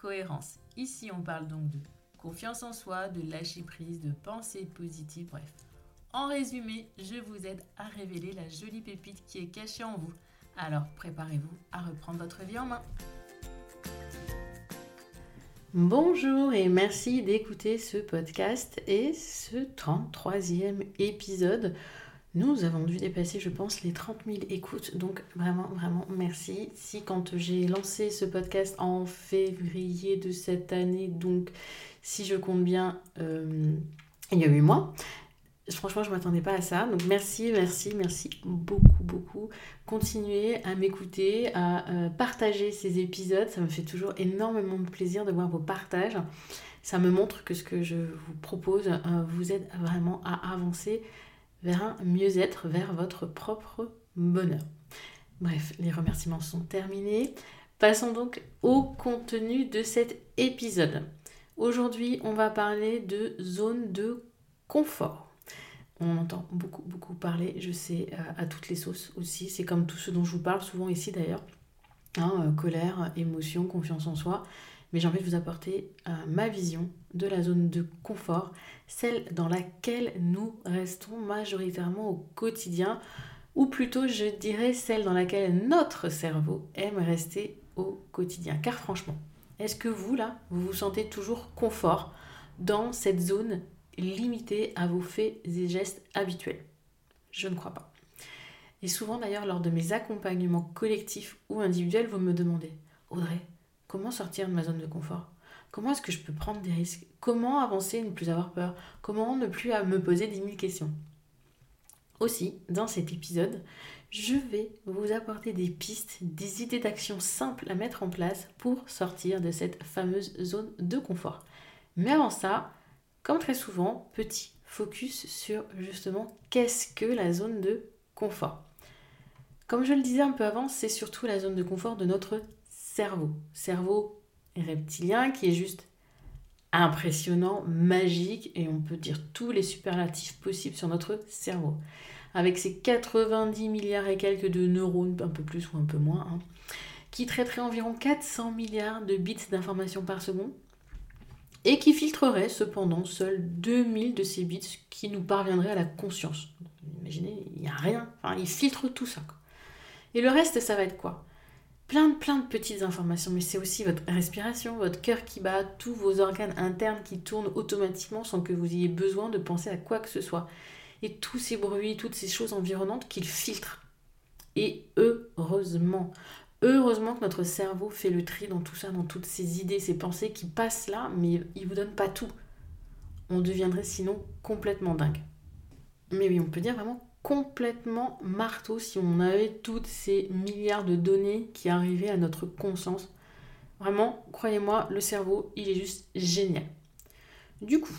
cohérence. Ici, on parle donc de confiance en soi, de lâcher prise, de pensée positive, bref. En résumé, je vous aide à révéler la jolie pépite qui est cachée en vous. Alors préparez-vous à reprendre votre vie en main. Bonjour et merci d'écouter ce podcast et ce 33e épisode nous avons dû dépasser, je pense, les 30 000 écoutes. Donc vraiment, vraiment, merci. Si quand j'ai lancé ce podcast en février de cette année, donc si je compte bien, euh, il y a 8 mois, franchement, je ne m'attendais pas à ça. Donc merci, merci, merci beaucoup, beaucoup. Continuez à m'écouter, à euh, partager ces épisodes. Ça me fait toujours énormément de plaisir de voir vos partages. Ça me montre que ce que je vous propose euh, vous aide vraiment à avancer vers un mieux-être, vers votre propre bonheur. Bref, les remerciements sont terminés. Passons donc au contenu de cet épisode. Aujourd'hui, on va parler de zone de confort. On entend beaucoup, beaucoup parler, je sais, euh, à toutes les sauces aussi. C'est comme tout ce dont je vous parle souvent ici d'ailleurs. Hein, euh, colère, émotion, confiance en soi mais j'ai envie de vous apporter euh, ma vision de la zone de confort, celle dans laquelle nous restons majoritairement au quotidien, ou plutôt je dirais celle dans laquelle notre cerveau aime rester au quotidien. Car franchement, est-ce que vous, là, vous vous sentez toujours confort dans cette zone limitée à vos faits et gestes habituels? Je ne crois pas. Et souvent d'ailleurs, lors de mes accompagnements collectifs ou individuels, vous me demandez, Audrey, Comment sortir de ma zone de confort? Comment est-ce que je peux prendre des risques? Comment avancer et ne plus avoir peur? Comment ne plus me poser 10 000 questions? Aussi, dans cet épisode, je vais vous apporter des pistes, des idées d'action simples à mettre en place pour sortir de cette fameuse zone de confort. Mais avant ça, comme très souvent, petit focus sur justement qu'est-ce que la zone de confort. Comme je le disais un peu avant, c'est surtout la zone de confort de notre cerveau. Cerveau reptilien qui est juste impressionnant, magique, et on peut dire tous les superlatifs possibles sur notre cerveau. Avec ses 90 milliards et quelques de neurones, un peu plus ou un peu moins, hein, qui traiterait environ 400 milliards de bits d'informations par seconde, et qui filtrerait cependant seuls 2000 de ces bits qui nous parviendraient à la conscience. Imaginez, il n'y a rien, enfin, il filtre tout ça. Et le reste, ça va être quoi? Plein de, petites informations, mais c'est aussi votre respiration, votre cœur qui bat, tous vos organes internes qui tournent automatiquement sans que vous ayez besoin de penser à quoi que ce soit. Et tous ces bruits, toutes ces choses environnantes qu'il filtre. Et heureusement, heureusement que notre cerveau fait le tri dans tout ça, dans toutes ces idées, ces pensées qui passent là, mais il vous donne pas tout. On deviendrait sinon complètement dingue. Mais oui, on peut dire vraiment complètement marteau si on avait toutes ces milliards de données qui arrivaient à notre conscience. Vraiment, croyez-moi, le cerveau, il est juste génial. Du coup,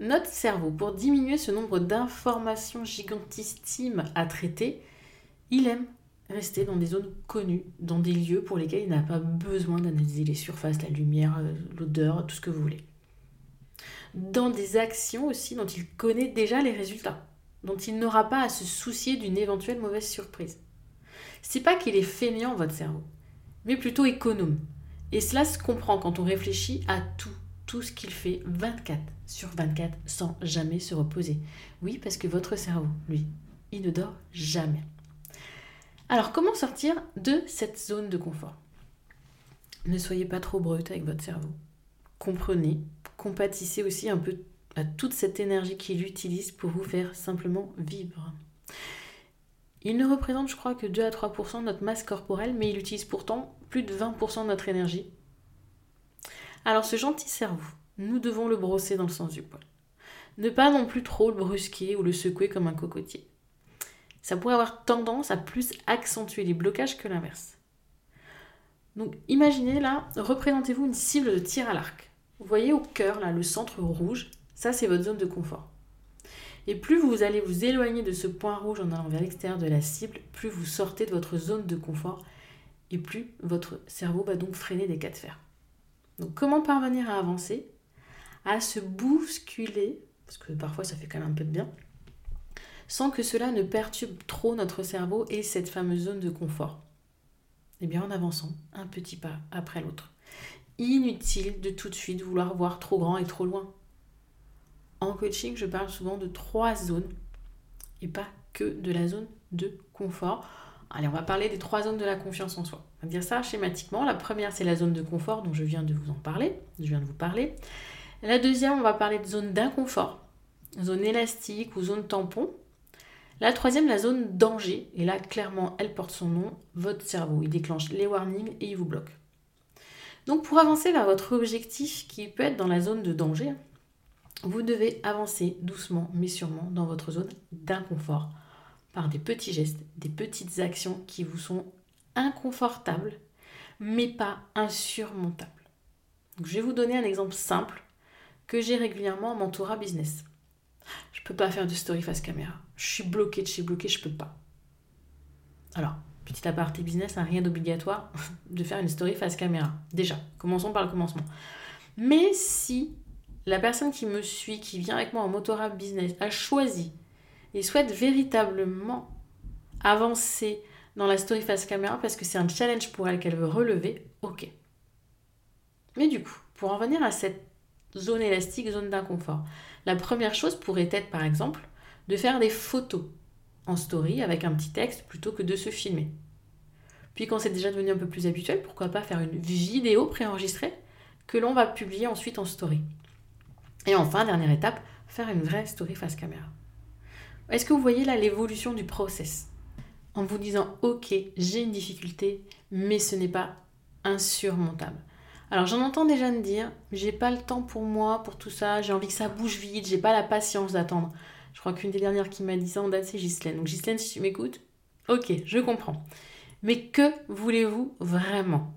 notre cerveau, pour diminuer ce nombre d'informations gigantissimes à traiter, il aime rester dans des zones connues, dans des lieux pour lesquels il n'a pas besoin d'analyser les surfaces, la lumière, euh, l'odeur, tout ce que vous voulez. Dans des actions aussi dont il connaît déjà les résultats dont il n'aura pas à se soucier d'une éventuelle mauvaise surprise. C'est pas qu'il est fainéant votre cerveau, mais plutôt économe. Et cela se comprend quand on réfléchit à tout, tout ce qu'il fait 24 sur 24 sans jamais se reposer. Oui, parce que votre cerveau, lui, il ne dort jamais. Alors comment sortir de cette zone de confort? Ne soyez pas trop brute avec votre cerveau. Comprenez, compatissez aussi un peu toute cette énergie qu'il utilise pour vous faire simplement vivre. Il ne représente, je crois, que 2 à 3% de notre masse corporelle, mais il utilise pourtant plus de 20% de notre énergie. Alors ce gentil cerveau, nous devons le brosser dans le sens du poil. Ne pas non plus trop le brusquer ou le secouer comme un cocotier. Ça pourrait avoir tendance à plus accentuer les blocages que l'inverse. Donc imaginez là, représentez-vous une cible de tir à l'arc. Vous voyez au cœur, là, le centre rouge, ça c'est votre zone de confort. Et plus vous allez vous éloigner de ce point rouge en allant vers l'extérieur de la cible, plus vous sortez de votre zone de confort et plus votre cerveau va donc freiner des cas de fer. Donc comment parvenir à avancer À se bousculer, parce que parfois ça fait quand même un peu de bien, sans que cela ne perturbe trop notre cerveau et cette fameuse zone de confort? Eh bien en avançant un petit pas après l'autre. Inutile de tout de suite vouloir voir trop grand et trop loin. En coaching, je parle souvent de trois zones et pas que de la zone de confort. Allez, on va parler des trois zones de la confiance en soi. On va dire ça schématiquement. La première, c'est la zone de confort dont je viens de vous en parler. Je viens de vous parler. La deuxième, on va parler de zone d'inconfort, zone élastique ou zone tampon. La troisième, la zone danger. Et là, clairement, elle porte son nom, votre cerveau. Il déclenche les warnings et il vous bloque. Donc pour avancer vers votre objectif qui peut être dans la zone de danger, vous devez avancer doucement mais sûrement dans votre zone d'inconfort par des petits gestes, des petites actions qui vous sont inconfortables mais pas insurmontables. je vais vous donner un exemple simple que j'ai régulièrement en mentorat business. Je ne peux pas faire de story face caméra. Je suis bloquée de chez bloquée, je peux pas. Alors, petit aparté business, hein, rien d'obligatoire de faire une story face caméra. Déjà, commençons par le commencement. Mais si la personne qui me suit, qui vient avec moi en Motora Business, a choisi et souhaite véritablement avancer dans la story face caméra parce que c'est un challenge pour elle qu'elle veut relever, ok. Mais du coup, pour en venir à cette zone élastique, zone d'inconfort, la première chose pourrait être par exemple de faire des photos en story avec un petit texte plutôt que de se filmer. Puis quand c'est déjà devenu un peu plus habituel, pourquoi pas faire une vidéo préenregistrée que l'on va publier ensuite en story. Et enfin, dernière étape, faire une vraie story face caméra. Est-ce que vous voyez là l'évolution du process? En vous disant, ok, j'ai une difficulté, mais ce n'est pas insurmontable. Alors j'en entends déjà me dire, j'ai pas le temps pour moi, pour tout ça, j'ai envie que ça bouge vite, j'ai pas la patience d'attendre. Je crois qu'une des dernières qui m'a dit ça en date, c'est Ghislaine. Donc Ghislaine, si tu m'écoutes, ok, je comprends. Mais que voulez-vous vraiment?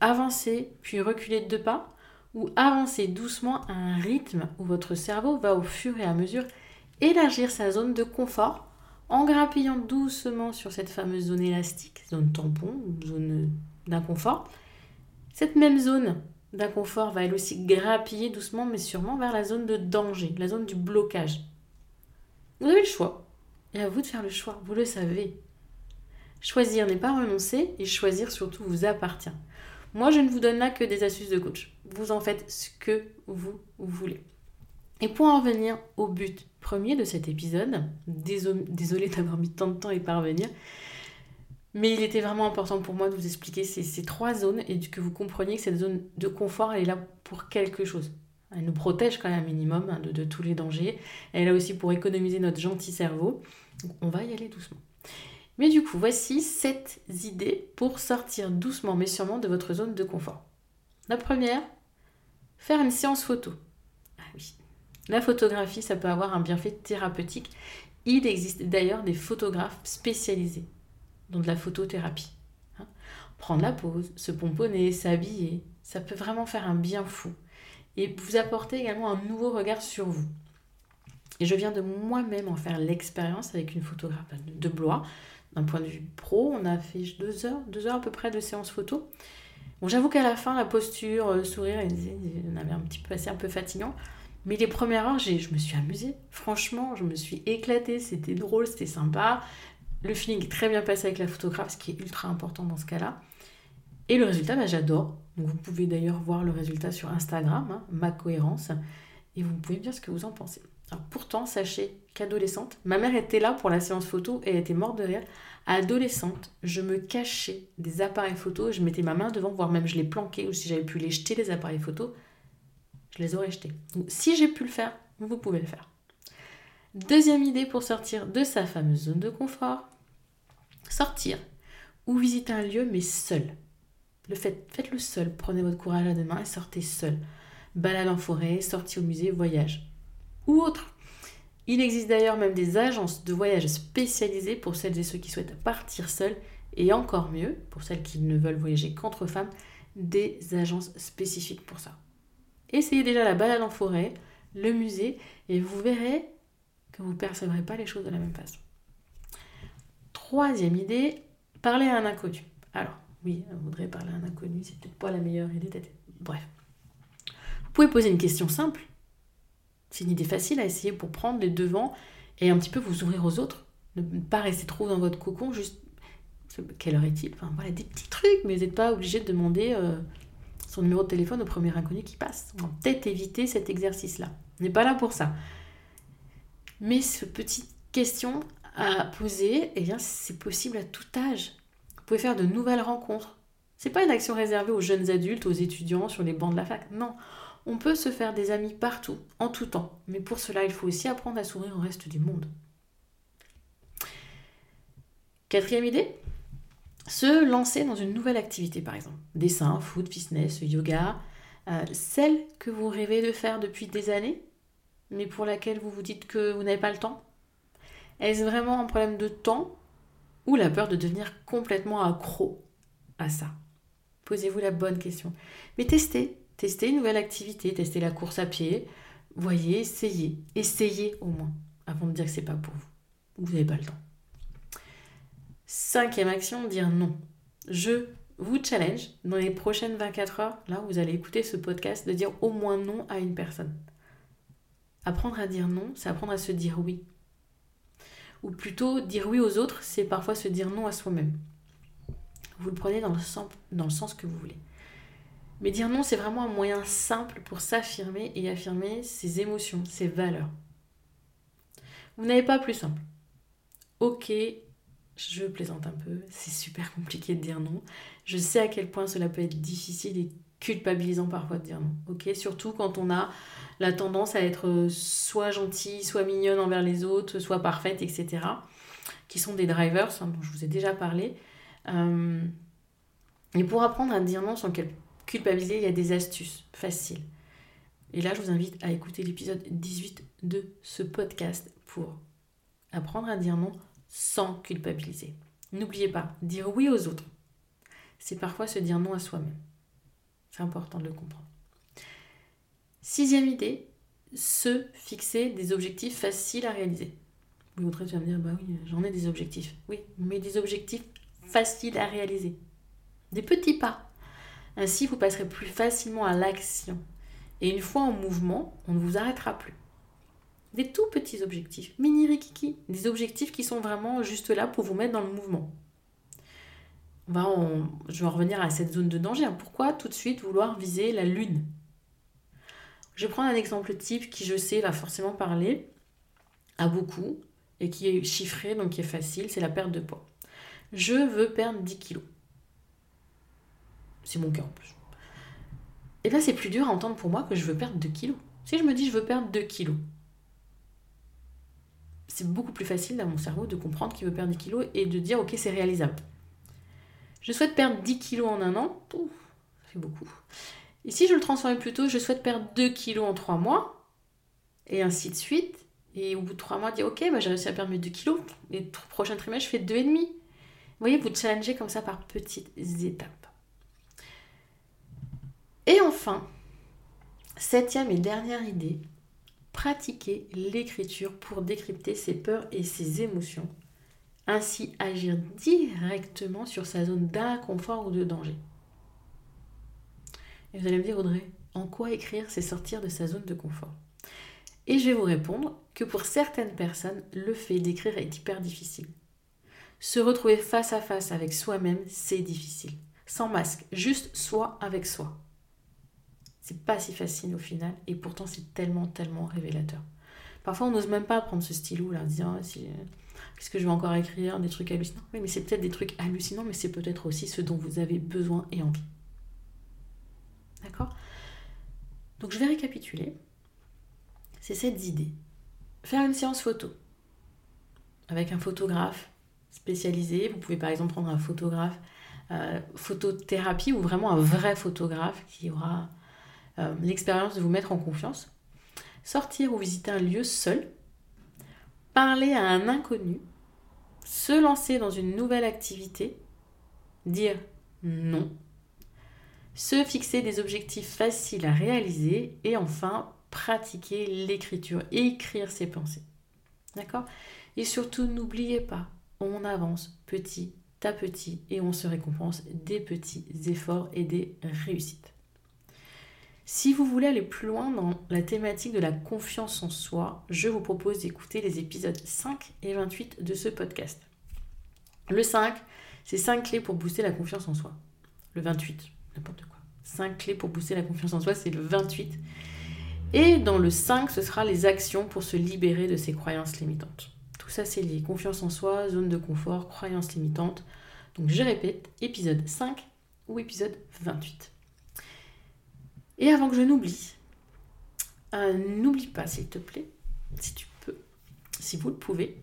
Avancer, puis reculer de deux pas? Ou avancer doucement à un rythme où votre cerveau va au fur et à mesure élargir sa zone de confort en grappillant doucement sur cette fameuse zone élastique, zone tampon, zone d'inconfort. Cette même zone d'inconfort va elle aussi grappiller doucement mais sûrement vers la zone de danger, la zone du blocage. Vous avez le choix. Et à vous de faire le choix, vous le savez. Choisir n'est pas renoncer et choisir surtout vous appartient. Moi, je ne vous donne là que des astuces de coach. Vous en faites ce que vous voulez. Et pour en venir au but premier de cet épisode, désolé d'avoir mis tant de temps à y parvenir, mais il était vraiment important pour moi de vous expliquer ces, trois zones et que vous compreniez que cette zone de confort, elle est là pour quelque chose. Elle nous protège quand même un minimum hein, de, de, tous les dangers. Elle est là aussi pour économiser notre gentil cerveau. Donc on va y aller doucement. Mais du coup, voici sept idées pour sortir doucement mais sûrement de votre zone de confort. La première, faire une séance photo. Ah oui. La photographie, ça peut avoir un bienfait thérapeutique. Il existe d'ailleurs des photographes spécialisés dans de la photothérapie. Hein. Prendre la pause, se pomponner, s'habiller, ça peut vraiment faire un bien fou et vous apporter également un nouveau regard sur vous. Et je viens de moi-même en faire l'expérience avec une photographe de Blois point de vue pro, on a fait deux heures, deux heures à peu près de séance photo. Bon, j'avoue qu'à la fin, la posture, le sourire, on avait un petit peu passé un peu fatigant. Mais les premières heures, je me suis amusée. Franchement, je me suis éclatée. C'était drôle, c'était sympa. Le feeling est très bien passé avec la photographe, ce qui est ultra important dans ce cas-là. Et le résultat, bah, j'adore. Donc vous pouvez d'ailleurs voir le résultat sur Instagram, hein, ma cohérence. Et vous pouvez me dire ce que vous en pensez pourtant, sachez qu'adolescente, ma mère était là pour la séance photo et elle était morte de rire. Adolescente, je me cachais des appareils photo, je mettais ma main devant, voire même je les planquais, ou si j'avais pu les jeter, les appareils photo, je les aurais jetés. Donc, si j'ai pu le faire, vous pouvez le faire. Deuxième idée pour sortir de sa fameuse zone de confort, sortir ou visiter un lieu mais seul. Le fait, faites-le seul, prenez votre courage à deux mains et sortez seul. Balade en forêt, sortie au musée, voyage ou. Il existe d'ailleurs même des agences de voyage spécialisées pour celles et ceux qui souhaitent partir seuls Et encore mieux, pour celles qui ne veulent voyager qu'entre femmes, des agences spécifiques pour ça. Essayez déjà la balade en forêt, le musée, et vous verrez que vous ne percevrez pas les choses de la même façon. Troisième idée, parler à un inconnu. Alors, oui, on voudrait parler à un inconnu, c'est peut-être pas la meilleure idée. Bref. Vous pouvez poser une question simple. C'est une idée facile à essayer pour prendre les devants et un petit peu vous ouvrir aux autres. Ne pas rester trop dans votre cocon, juste quelle heure est-il? Enfin voilà, des petits trucs, mais vous n'êtes pas obligé de demander euh, son numéro de téléphone au premier inconnu qui passe. On va peut-être éviter cet exercice-là. On n'est pas là pour ça. Mais ce petite question à poser, eh bien, c'est possible à tout âge. Vous pouvez faire de nouvelles rencontres. C'est pas une action réservée aux jeunes adultes, aux étudiants sur les bancs de la fac. Non, on peut se faire des amis partout, en tout temps. Mais pour cela, il faut aussi apprendre à sourire au reste du monde. Quatrième idée, se lancer dans une nouvelle activité, par exemple. Dessin, foot, fitness, yoga. Euh, celle que vous rêvez de faire depuis des années, mais pour laquelle vous vous dites que vous n'avez pas le temps Est-ce vraiment un problème de temps ou la peur de devenir complètement accro à ça? Posez-vous la bonne question. Mais testez, testez une nouvelle activité, testez la course à pied, voyez, essayez, essayez au moins, avant de dire que c'est pas pour vous, ou vous n'avez pas le temps. Cinquième action, dire non. Je vous challenge dans les prochaines 24 heures, là où vous allez écouter ce podcast, de dire au moins non à une personne. Apprendre à dire non, c'est apprendre à se dire oui. Ou plutôt, dire oui aux autres, c'est parfois se dire non à soi-même. Vous le prenez dans le sens que vous voulez. Mais dire non, c'est vraiment un moyen simple pour s'affirmer et affirmer ses émotions, ses valeurs. Vous n'avez pas plus simple. Ok, je plaisante un peu, c'est super compliqué de dire non. Je sais à quel point cela peut être difficile et culpabilisant parfois de dire non. Ok, surtout quand on a la tendance à être soit gentille, soit mignonne envers les autres, soit parfaite, etc. Qui sont des drivers hein, dont je vous ai déjà parlé. Euh, et pour apprendre à dire non sans culpabiliser, il y a des astuces faciles. Et là, je vous invite à écouter l'épisode 18 de ce podcast pour apprendre à dire non sans culpabiliser. N'oubliez pas, dire oui aux autres, c'est parfois se dire non à soi-même. C'est important de le comprendre. Sixième idée, se fixer des objectifs faciles à réaliser. Oui, autre tu me dire, bah oui, j'en ai des objectifs. Oui, mais des objectifs faciles à réaliser. Des petits pas. Ainsi, vous passerez plus facilement à l'action. Et une fois en mouvement, on ne vous arrêtera plus. Des tout petits objectifs, mini rikiki, des objectifs qui sont vraiment juste là pour vous mettre dans le mouvement. Va Je vais en revenir à cette zone de danger. Hein. Pourquoi tout de suite vouloir viser la lune? Je vais prendre un exemple type qui, je sais, va forcément parler à beaucoup et qui est chiffré, donc qui est facile, c'est la perte de poids. Je veux perdre 10 kilos. C'est mon cas en plus. Et bien c'est plus dur à entendre pour moi que je veux perdre 2 kilos. Si je me dis je veux perdre 2 kilos, c'est beaucoup plus facile dans mon cerveau de comprendre qu'il veut perdre 10 kilos et de dire ok c'est réalisable. Je souhaite perdre 10 kilos en un an, ça fait beaucoup. Et si je le transforme plutôt, je souhaite perdre 2 kilos en 3 mois, et ainsi de suite. Et au bout de 3 mois, dire ok, bah, j'ai réussi à perdre mes 2 kilos, et le prochain trimestre, je fais 2,5. Vous voyez, vous challengez comme ça par petites étapes. Et enfin, septième et dernière idée, pratiquer l'écriture pour décrypter ses peurs et ses émotions, ainsi agir directement sur sa zone d'inconfort ou de danger. Et vous allez me dire, Audrey, en quoi écrire, c'est sortir de sa zone de confort? Et je vais vous répondre que pour certaines personnes, le fait d'écrire est hyper difficile. Se retrouver face à face avec soi-même, c'est difficile. Sans masque, juste soi avec soi. C'est pas si facile au final et pourtant c'est tellement, tellement révélateur. Parfois on n'ose même pas prendre ce stylo là, en disant ah, si, qu'est-ce que je vais encore écrire, des trucs hallucinants. Mais c'est peut-être des trucs hallucinants, mais c'est peut-être aussi ce dont vous avez besoin et envie. D'accord? Donc je vais récapituler. C'est cette idée. Faire une séance photo avec un photographe spécialisé. Vous pouvez par exemple prendre un photographe euh, photothérapie ou vraiment un vrai photographe qui aura euh, l'expérience de vous mettre en confiance. Sortir ou visiter un lieu seul, parler à un inconnu, se lancer dans une nouvelle activité dire non, se fixer des objectifs faciles à réaliser et enfin pratiquer l'écriture, écrire ses pensées. D'accord? Et surtout, n'oubliez pas, on avance petit à petit et on se récompense des petits efforts et des réussites. Si vous voulez aller plus loin dans la thématique de la confiance en soi, je vous propose d'écouter les épisodes 5 et 28 de ce podcast. Le 5, c'est 5 clés pour booster la confiance en soi. Le 28, n'importe quoi. 5 clés pour booster la confiance en soi, c'est le 28. Et dans le 5, ce sera les actions pour se libérer de ses croyances limitantes. Tout ça, c'est lié. Confiance en soi, zone de confort, croyances limitantes. Donc je répète, épisode 5 ou épisode 28. Et avant que je n'oublie, euh, n'oublie pas, s'il te plaît, si tu peux, si vous le pouvez,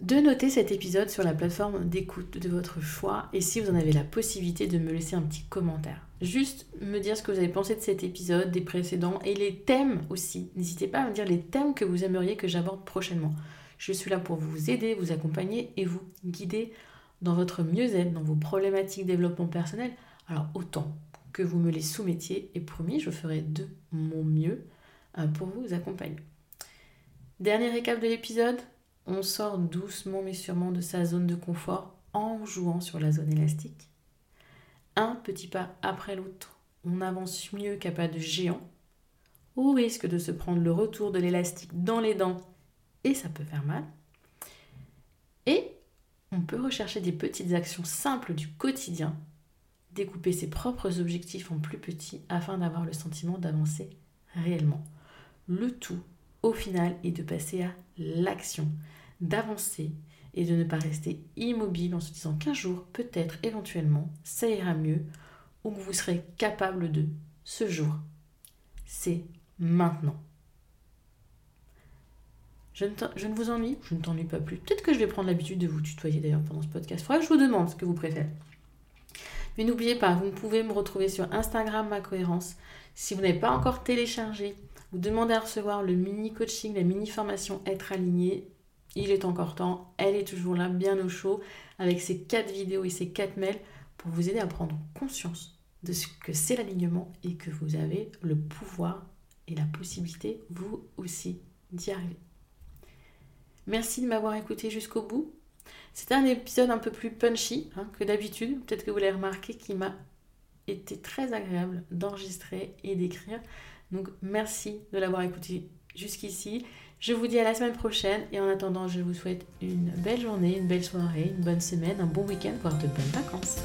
de noter cet épisode sur la plateforme d'écoute de votre choix et si vous en avez la possibilité de me laisser un petit commentaire. Juste me dire ce que vous avez pensé de cet épisode, des précédents et les thèmes aussi. N'hésitez pas à me dire les thèmes que vous aimeriez que j'aborde prochainement. Je suis là pour vous aider, vous accompagner et vous guider dans votre mieux-être, dans vos problématiques développement personnel. Alors autant que vous me les soumettiez et promis, je ferai de mon mieux euh, pour vous accompagner. Dernier récap de l'épisode, on sort doucement mais sûrement de sa zone de confort en jouant sur la zone élastique. Un petit pas après l'autre, on avance mieux qu'à pas de géant, au risque de se prendre le retour de l'élastique dans les dents et ça peut faire mal. Et on peut rechercher des petites actions simples du quotidien découper ses propres objectifs en plus petits afin d'avoir le sentiment d'avancer réellement. Le tout, au final, est de passer à l'action, d'avancer et de ne pas rester immobile en se disant qu'un jour, peut-être, éventuellement, ça ira mieux ou que vous serez capable de. Ce jour, c'est maintenant. Je ne, vous ennuie, je ne t'ennuie pas plus. Peut-être que je vais prendre l'habitude de vous tutoyer d'ailleurs pendant ce podcast. Faudra que je vous demande ce que vous préférez. Mais n'oubliez pas, vous pouvez me retrouver sur Instagram Ma Cohérence. Si vous n'avez pas encore téléchargé, vous demandez à recevoir le mini coaching, la mini formation Être aligné. Il est encore temps, elle est toujours là, bien au chaud, avec ces quatre vidéos et ces quatre mails pour vous aider à prendre conscience de ce que c'est l'alignement et que vous avez le pouvoir et la possibilité, vous aussi, d'y arriver. Merci de m'avoir écouté jusqu'au bout. C'était un épisode un peu plus punchy hein, que d'habitude. Peut-être que vous l'avez remarqué qui m'a été très agréable d'enregistrer et d'écrire. Donc merci de l'avoir écouté jusqu'ici. Je vous dis à la semaine prochaine et en attendant, je vous souhaite une belle journée, une belle soirée, une bonne semaine, un bon week-end, voire de bonnes vacances.